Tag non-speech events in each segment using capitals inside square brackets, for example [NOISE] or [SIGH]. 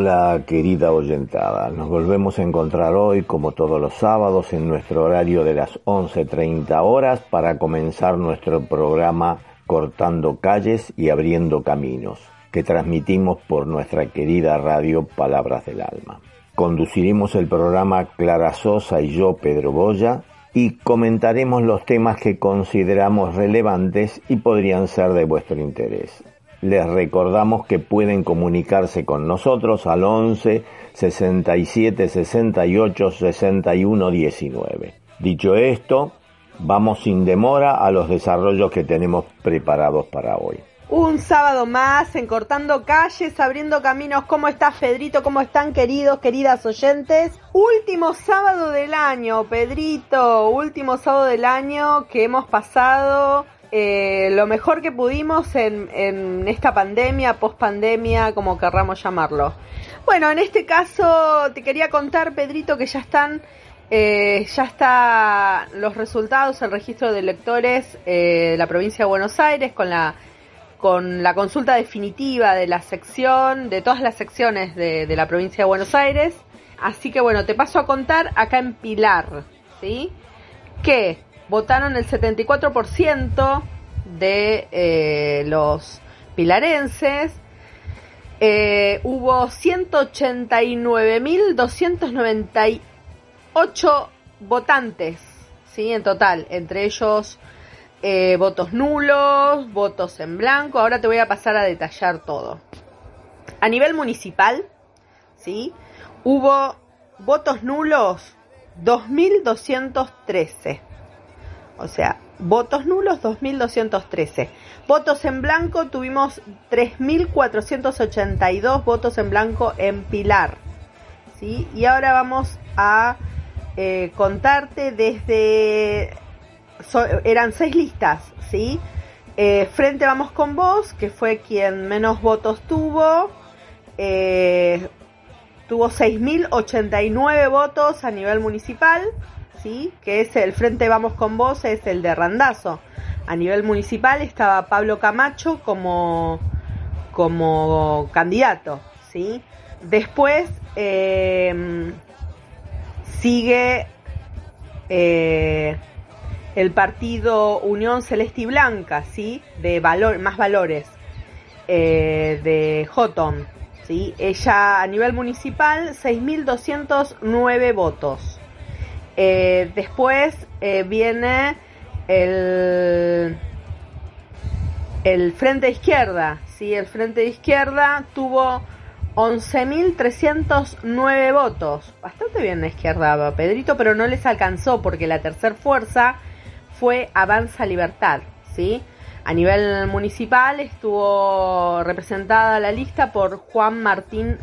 Hola querida oyentada, nos volvemos a encontrar hoy como todos los sábados en nuestro horario de las 11.30 horas para comenzar nuestro programa Cortando calles y abriendo caminos, que transmitimos por nuestra querida radio Palabras del Alma. Conduciremos el programa Clara Sosa y yo, Pedro Boya, y comentaremos los temas que consideramos relevantes y podrían ser de vuestro interés. Les recordamos que pueden comunicarse con nosotros al 11 67 68 61 19. Dicho esto, vamos sin demora a los desarrollos que tenemos preparados para hoy. Un sábado más en Cortando Calles, abriendo caminos. ¿Cómo estás, Pedrito? ¿Cómo están, queridos, queridas oyentes? Último sábado del año, Pedrito. Último sábado del año que hemos pasado eh, lo mejor que pudimos en, esta pandemia, post pandemia, como querramos llamarlo. Bueno, en este caso te quería contar, Pedrito, que ya están, eh, ya está los resultados, el registro de electores eh, de la provincia de Buenos Aires con la con la consulta definitiva de la sección, de todas las secciones de, de la provincia de Buenos Aires. Así que bueno, te paso a contar acá en Pilar, ¿sí? Que votaron el 74% de eh, los pilarenses. Eh, hubo 189.298 votantes, ¿sí? En total, entre ellos eh, votos nulos, votos en blanco. Ahora te voy a pasar a detallar todo. A nivel municipal, ¿sí? Hubo votos nulos 2.213 o sea, votos nulos 2.213. Votos en blanco tuvimos 3.482 votos en blanco en Pilar. ¿sí? Y ahora vamos a eh, contarte desde... eran seis listas, ¿sí? Eh, frente Vamos con Vos, que fue quien menos votos tuvo. Eh, tuvo 6.089 votos a nivel municipal. ¿Sí? que es el Frente Vamos con Vos, es el de Randazo. A nivel municipal estaba Pablo Camacho como, como candidato. ¿sí? Después eh, sigue eh, el partido Unión Celeste y Blanca, ¿sí? de valor, más valores, eh, de Jotom. ¿sí? Ella a nivel municipal 6.209 votos. Eh, después eh, viene el, el frente izquierda. ¿sí? El frente izquierda tuvo 11.309 votos. Bastante bien la izquierda, Pedrito, pero no les alcanzó porque la tercera fuerza fue Avanza Libertad. ¿sí? A nivel municipal estuvo representada la lista por Juan Martín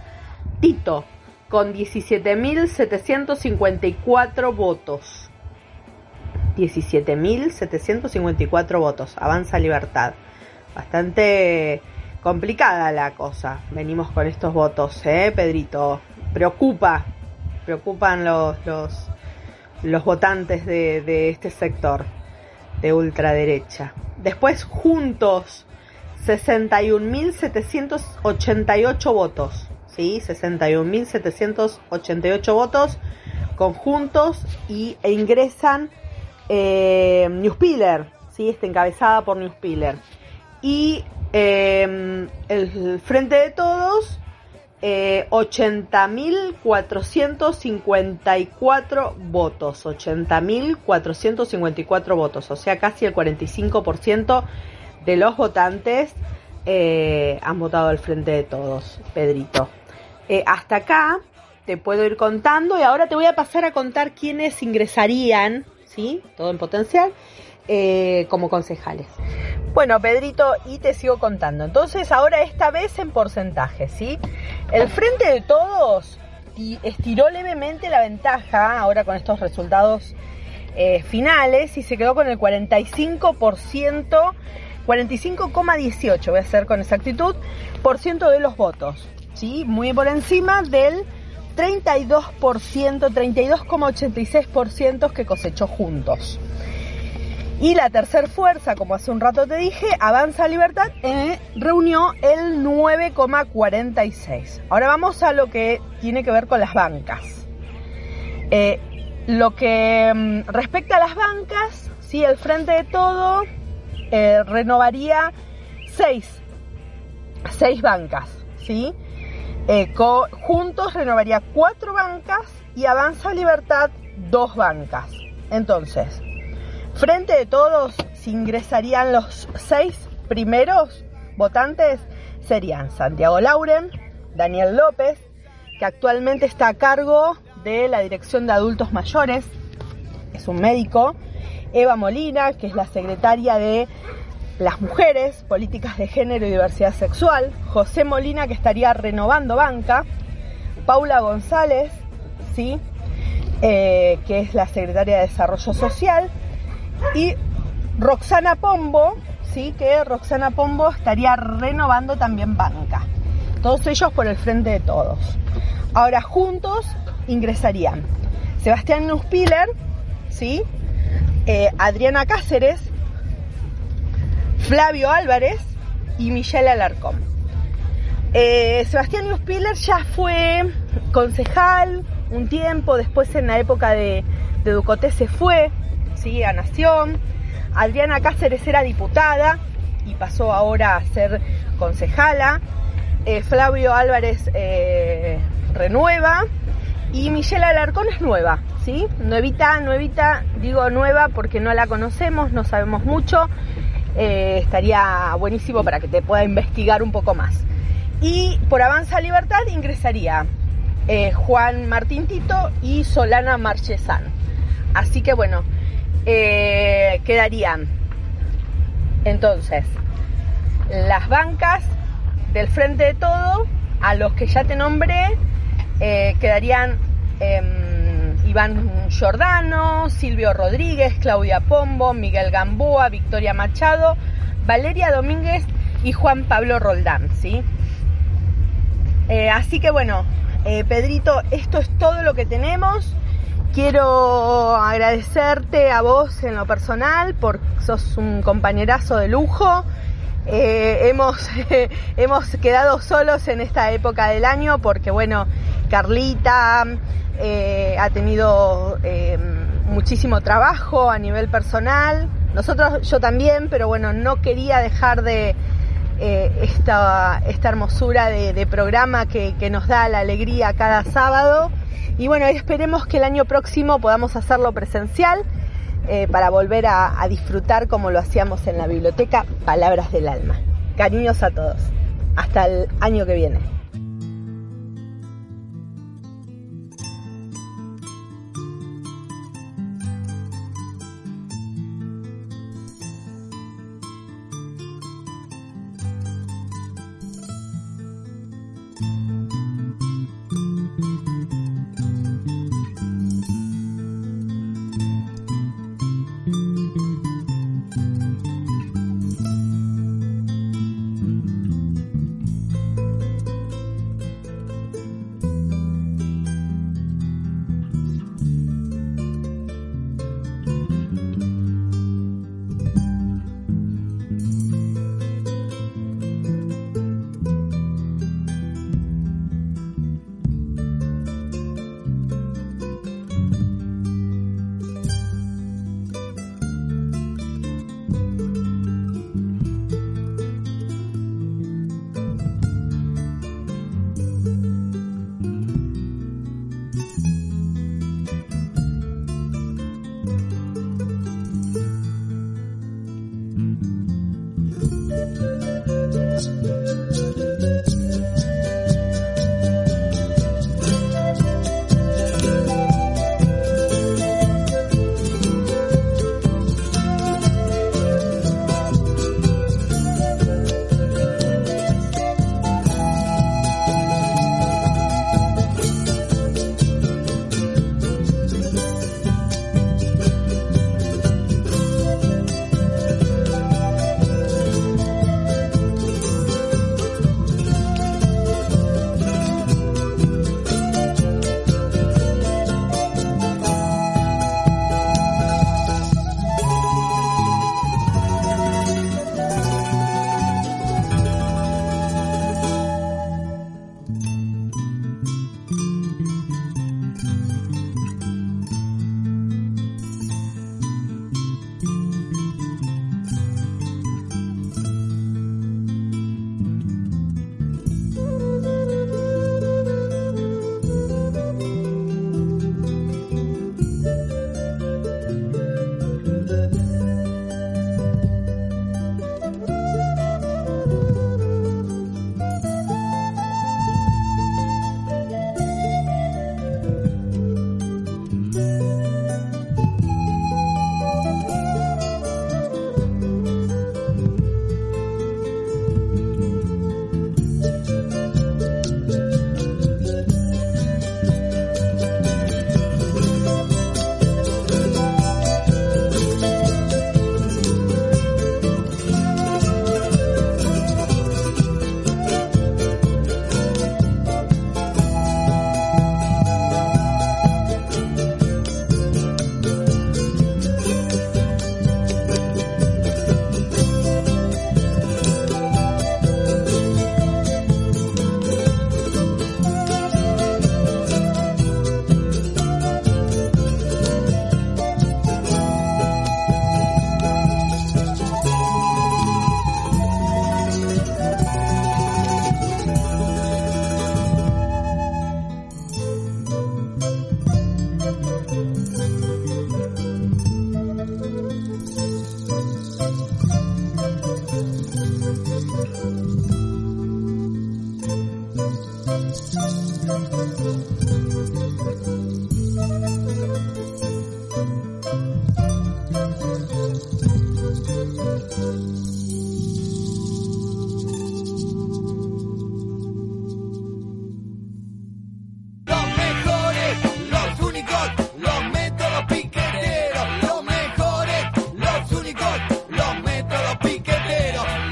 Tito, con 17.754 votos. 17.754 votos. Avanza Libertad. Bastante complicada la cosa. Venimos con estos votos, ¿eh, Pedrito? Preocupa. Preocupan los, los, los votantes de, de este sector de ultraderecha. Después, juntos, 61.788 votos. ¿Sí? 61.788 votos conjuntos y, e ingresan eh, Newspiller, ¿sí? Está encabezada por Newspiller. Y em, el Frente de Todos, eh, 80.454 votos, 80.454 votos, o sea, casi el 45% de los votantes eh, han votado al Frente de Todos, Pedrito. Eh, hasta acá te puedo ir contando y ahora te voy a pasar a contar quiénes ingresarían, ¿sí? Todo en potencial, eh, como concejales. Bueno, Pedrito, y te sigo contando. Entonces, ahora esta vez en porcentaje, ¿sí? El Frente de Todos estiró levemente la ventaja ahora con estos resultados eh, finales y se quedó con el 45%, 45,18 voy a hacer con exactitud, por ciento de los votos, ¿sí? Muy por encima del 32%, 32,86% que cosechó juntos. Y la tercera fuerza, como hace un rato te dije, Avanza Libertad, eh, reunió el 9,46. Ahora vamos a lo que tiene que ver con las bancas. Eh, lo que mm, respecta a las bancas, sí, el Frente de Todo eh, renovaría seis, seis bancas, ¿sí? Juntos renovaría cuatro bancas y Avanza Libertad dos bancas. Entonces, Frente de todos, si ingresarían los seis primeros votantes, serían Santiago Lauren, Daniel López, que actualmente está a cargo de la Dirección de Adultos Mayores, es un médico, Eva Molina, que es la secretaria de las mujeres, políticas de género y diversidad sexual, José Molina, que estaría renovando banca, Paula González, ¿sí? Eh, que es la secretaria de Desarrollo Social, y Roxana Pombo, sí, que Roxana Pombo estaría renovando también banca. Todos ellos por el frente de todos. Ahora juntos ingresarían Sebastián Nuspiller, ¿sí? Eh, Adriana Cáceres, Flavio Álvarez y Michelle Alarcón. Eh, Sebastián Nuspiller ya fue concejal un tiempo, después en la época de, de se fue, a Nación. Adriana Cáceres era diputada y pasó ahora a ser concejala. Eh, Flavio Álvarez eh, renueva y Michelle Alarcón es nueva, ¿sí? Nuevita, nuevita, digo nueva porque no la conocemos, no sabemos mucho. Eh, estaría buenísimo para que te pueda investigar un poco más. Y por Avanza Libertad ingresaría Juan Martín Tito y Solana Marchesán. Así que bueno, eh, quedarían entonces las bancas del frente de todo, a los que ya te nombré, eh, quedarían em, Iván Giordano, Silvio Rodríguez, Claudia Pombo, Miguel Gamboa, Victoria Machado, Valeria Domínguez y Juan Pablo Roldán, ¿sí? Eh, así que bueno, Pedrito, esto es todo lo que tenemos. Quiero agradecerte a vos en lo personal, porque sos un compañerazo de lujo. Eh, hemos, [LAUGHS] hemos quedado solos en esta época del año porque, bueno, Carlita eh, ha tenido eh, muchísimo trabajo a nivel personal. Nosotros, yo también, pero bueno, no quería dejar de esta, esta hermosura de, programa que, que nos da la alegría cada sábado. Y bueno, esperemos que el año próximo podamos hacerlo presencial eh, para volver a, a disfrutar como lo hacíamos en la biblioteca Palabras del Alma. Cariños a todos. Hasta el año que viene.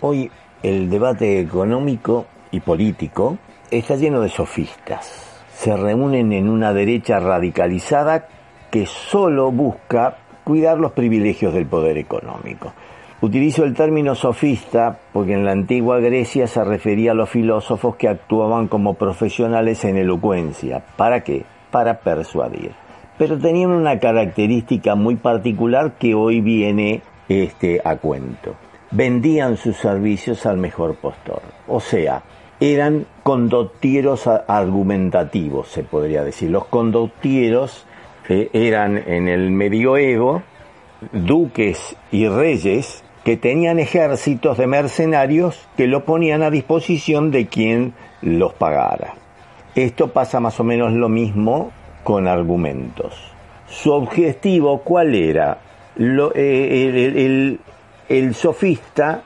Hoy el debate económico y político está lleno de sofistas. Se reúnen en una derecha radicalizada que solo busca cuidar los privilegios del poder económico. Utilizo el término sofista porque en la antigua Grecia se refería a los filósofos que actuaban como profesionales en elocuencia. ¿Para qué? Para persuadir. Pero tenían una característica muy particular que hoy viene este, a cuento. Vendían sus servicios al mejor postor. O sea, eran condottieros argumentativos, se podría decir. Los condottieros eh, eran en el medioevo duques y reyes que tenían ejércitos de mercenarios que lo ponían a disposición de quien los pagara. Esto pasa más o menos lo mismo con argumentos. Su objetivo, ¿cuál era? Eh, el sofista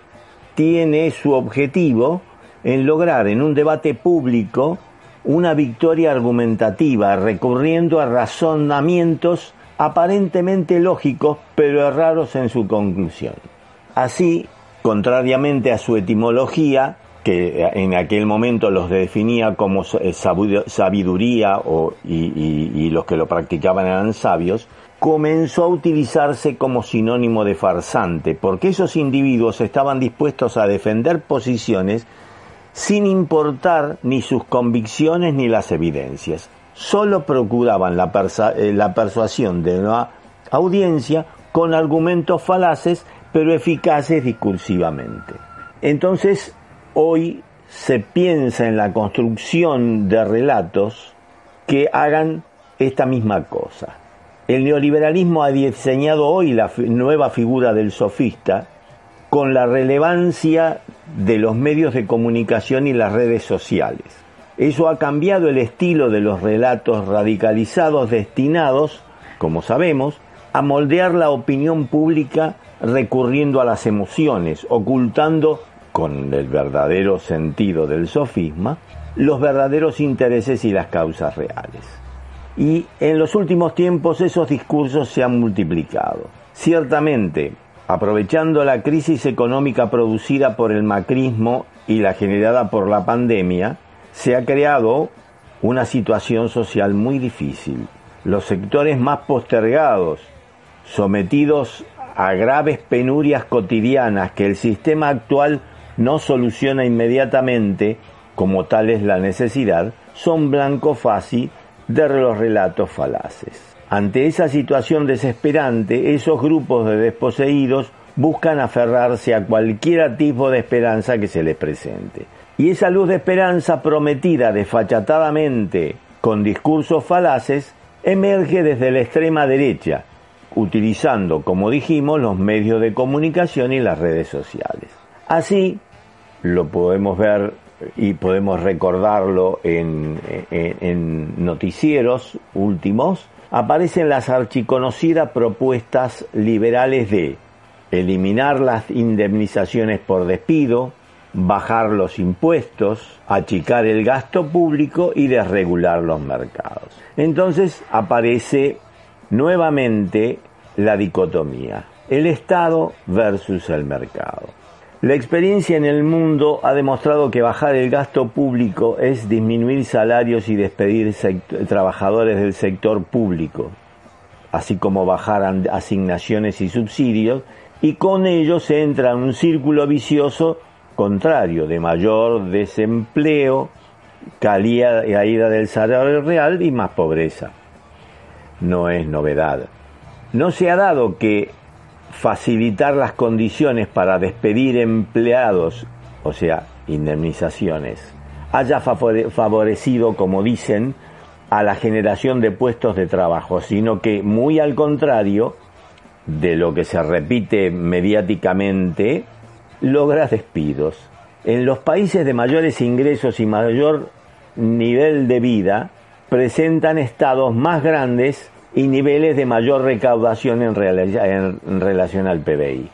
tiene su objetivo en lograr en un debate público una victoria argumentativa, recurriendo a razonamientos aparentemente lógicos, pero raros en su conclusión. Así, contrariamente a su etimología, que en aquel momento los definía como sabiduría y, los que lo practicaban eran sabios, comenzó a utilizarse como sinónimo de farsante, porque esos individuos estaban dispuestos a defender posiciones sin importar ni sus convicciones ni las evidencias. Solo procuraban la, eh, persuasión de la audiencia con argumentos falaces pero eficaces discursivamente. Entonces, hoy se piensa en la construcción de relatos que hagan esta misma cosa. El neoliberalismo ha diseñado hoy la nueva figura del sofista con la relevancia de los medios de comunicación y las redes sociales. Eso ha cambiado el estilo de los relatos radicalizados destinados, como sabemos, a moldear la opinión pública recurriendo a las emociones, ocultando, con el verdadero sentido del sofisma, los verdaderos intereses y las causas reales. Y en los últimos tiempos esos discursos se han multiplicado. Ciertamente, aprovechando la crisis económica producida por el macrismo y la generada por la pandemia, se ha creado una situación social muy difícil. Los sectores más postergados, sometidos a graves penurias cotidianas que el sistema actual no soluciona inmediatamente, como tal es la necesidad, son blanco fácil de los relatos falaces. Ante esa situación desesperante, esos grupos de desposeídos buscan aferrarse a cualquier tipo de esperanza que se les presente. Y esa luz de esperanza prometida desfachatadamente con discursos falaces emerge desde la extrema derecha, utilizando, como dijimos, los medios de comunicación y las redes sociales. Así, lo podemos ver y podemos recordarlo en, noticieros últimos, aparecen las archiconocidas propuestas liberales de eliminar las indemnizaciones por despido, bajar los impuestos, achicar el gasto público y desregular los mercados. Entonces aparece nuevamente la dicotomía, el Estado versus el mercado. La experiencia en el mundo ha demostrado que bajar el gasto público es disminuir salarios y despedir trabajadores del sector público, así como bajar asignaciones y subsidios, y con ello se entra en un círculo vicioso contrario de mayor desempleo, caída del salario real y más pobreza no es novedad. No se ha dado que facilitar las condiciones para despedir empleados, o sea, indemnizaciones, haya favorecido, como dicen, a la generación de puestos de trabajo, sino que muy al contrario de lo que se repite mediáticamente, logra despidos. En los países de mayores ingresos y mayor nivel de vida, presentan estados más grandes y niveles de mayor recaudación en, relación al PBI.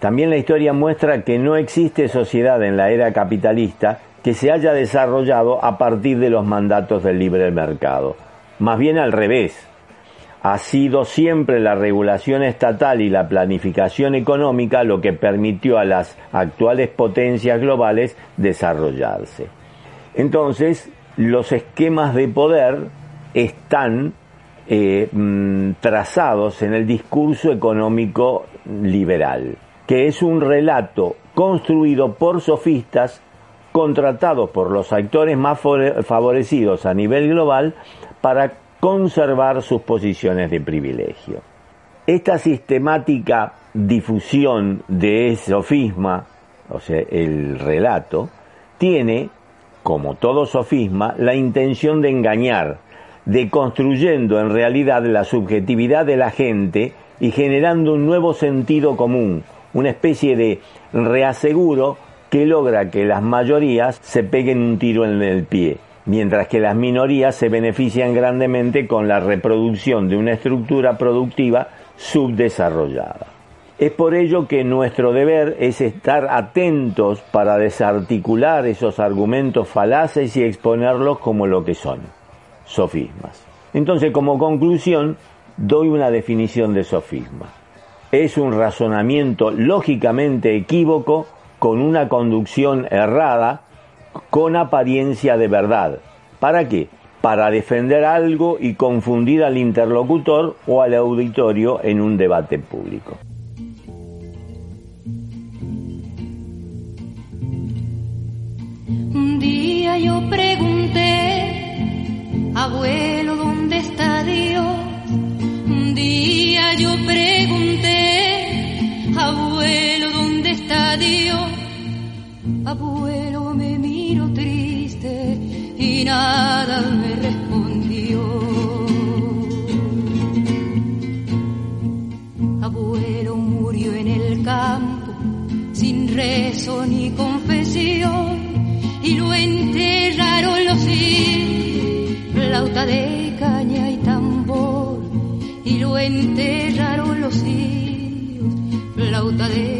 También la historia muestra que no existe sociedad en la era capitalista que se haya desarrollado a partir de los mandatos del libre mercado. Más bien al revés. ha sido siempre la regulación estatal y la planificación económica lo que permitió a las actuales potencias globales desarrollarse. Entonces, los esquemas de poder están eh, mm, trazados en el discurso económico liberal, que es un relato construido por sofistas contratados por los actores más favorecidos a nivel global para conservar sus posiciones de privilegio. Esta sistemática difusión de sofisma, o sea, el relato, tiene, como todo sofisma, la intención de engañar, de construyendo en realidad la subjetividad de la gente y generando un nuevo sentido común, una especie de reaseguro que logra que las mayorías se peguen un tiro en el pie mientras que las minorías se benefician grandemente con la reproducción de una estructura productiva subdesarrollada. Es por ello que nuestro deber es estar atentos para desarticular esos argumentos falaces y exponerlos como lo que son, sofismas. Entonces, como conclusión, doy una definición de sofisma. Es un razonamiento lógicamente equívoco con una conducción errada con apariencia de verdad. ¿Para qué? Para defender algo y confundir al interlocutor o al auditorio en un debate público. Un día yo pregunté, abuelo, ¿dónde está Dios? Un día yo pregunté, abuelo, ¿dónde está Dios? Abuelo, me triste y nada me respondió. Abuelo murió en el campo sin rezo ni lo enterraron los hijos, flauta de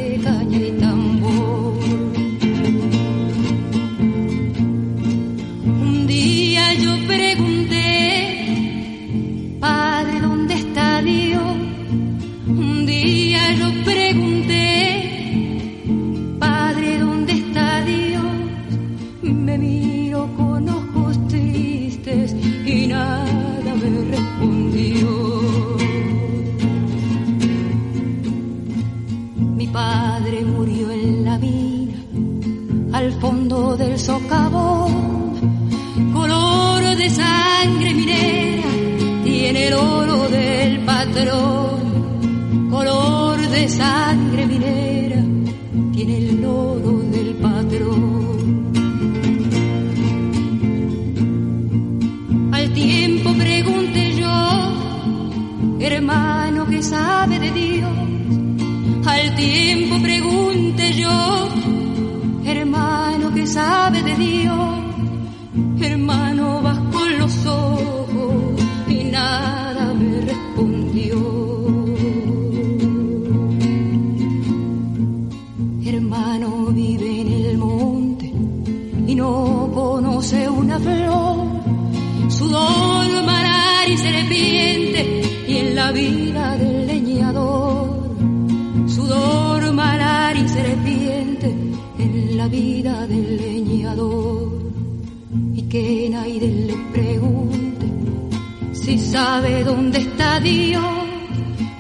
sabe dónde está Dios,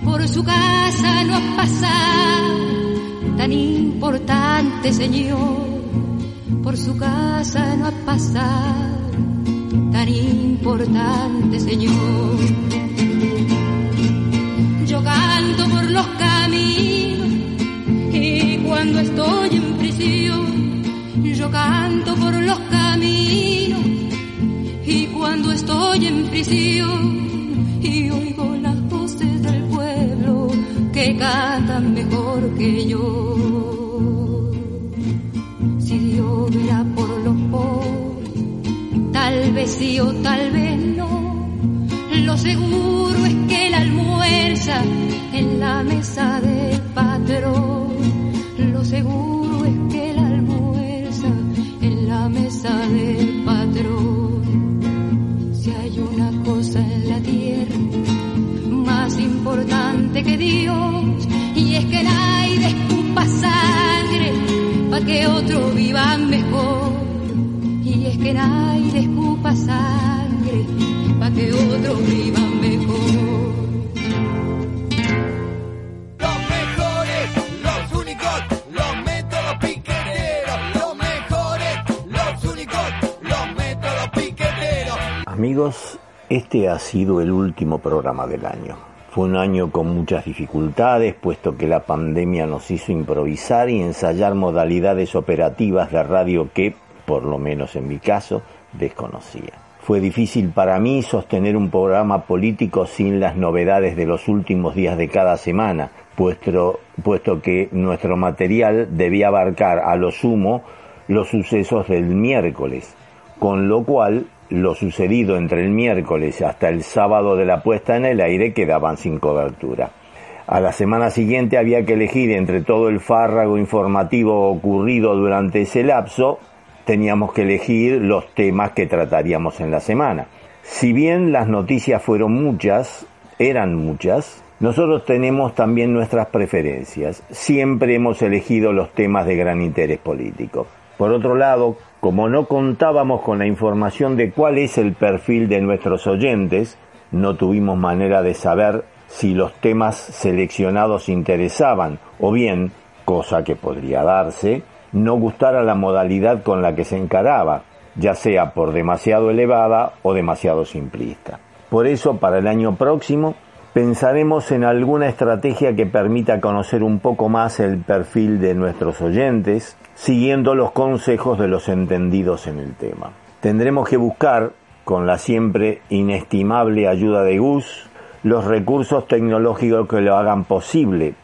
por su casa no ha pasado, tan importante Señor, por su casa no ha pasado, tan importante Señor. Yo canto por los caminos y cuando estoy en prisión, yo canto por los caminos estoy en prisión y oigo las voces del pueblo que cantan mejor que yo. Si Dios verá por los pobres, tal vez sí o tal vez no. Lo seguro es que la almuerza en la mesa del patrón. Lo seguro es que la almuerza en la mesa del que Dios. Y es que nadie escupa sangre para que otro viva mejor. Y es que nadie escupa sangre para que otro viva mejor. Los mejores, los únicos, los métodos piqueteros. Los mejores, los únicos, los métodos piqueteros. Amigos, este ha sido el último programa del año. Fue un año con muchas dificultades, puesto que la pandemia nos hizo improvisar y ensayar modalidades operativas de radio que, por lo menos en mi caso, desconocía. Fue difícil para mí sostener un programa político sin las novedades de los últimos días de cada semana, puesto, puesto que nuestro material debía abarcar a lo sumo los sucesos del miércoles, con lo cual lo sucedido entre el miércoles hasta el sábado de la puesta en el aire quedaban sin cobertura. A la semana siguiente había que elegir entre todo el fárrago informativo ocurrido durante ese lapso, teníamos que elegir los temas que trataríamos en la semana. Si bien las noticias fueron muchas, eran muchas, nosotros tenemos también nuestras preferencias. Siempre hemos elegido los temas de gran interés político. Por otro lado, como no contábamos con la información de cuál es el perfil de nuestros oyentes, no tuvimos manera de saber si los temas seleccionados interesaban o bien, cosa que podría darse, no gustara la modalidad con la que se encaraba, ya sea por demasiado elevada o demasiado simplista. Por eso, para el año próximo, pensaremos en alguna estrategia que permita conocer un poco más el perfil de nuestros oyentes, siguiendo los consejos de los entendidos en el tema. Tendremos que buscar, con la siempre inestimable ayuda de Gus, los recursos tecnológicos que lo hagan posible,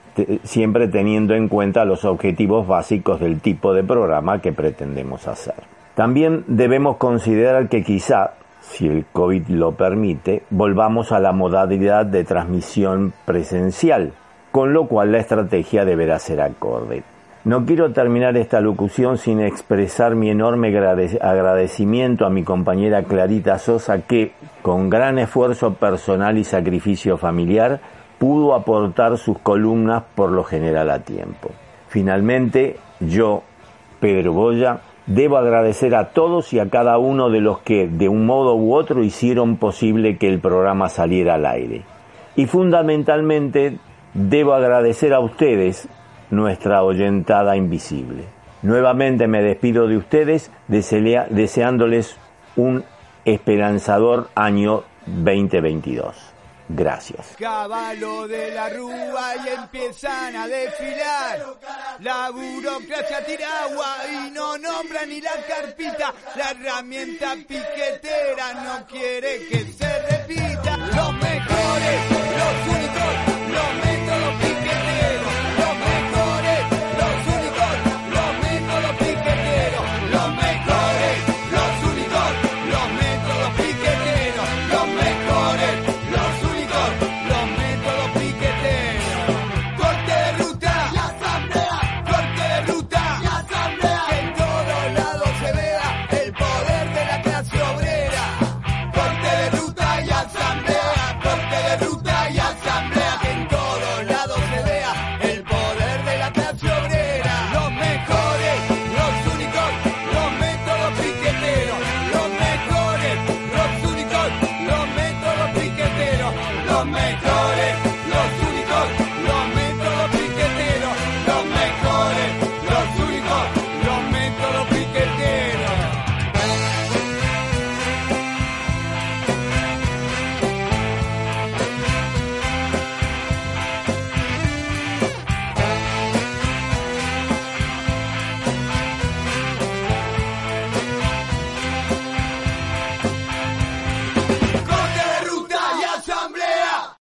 siempre teniendo en cuenta los objetivos básicos del tipo de programa que pretendemos hacer. También debemos considerar que quizá, si el COVID lo permite, volvamos a la modalidad de transmisión presencial, con lo cual la estrategia deberá ser acorde. No quiero terminar esta locución sin expresar mi enorme agradecimiento a mi compañera Clarita Sosa que, con gran esfuerzo personal y sacrificio familiar, pudo aportar sus columnas por lo general a tiempo. Finalmente, yo, Pedro Boya, debo agradecer a todos y a cada uno de los que, de un modo u otro, hicieron posible que el programa saliera al aire. Y fundamentalmente, debo agradecer a ustedes, nuestra oyentada invisible. Nuevamente me despido de ustedes deseándoles un esperanzador año 2022. Gracias. Caballo de la rúa y empiezan a desfilar. La burocracia tira agua y no nombra ni la carpita. La herramienta piquetera no quiere que se repita. Los mejores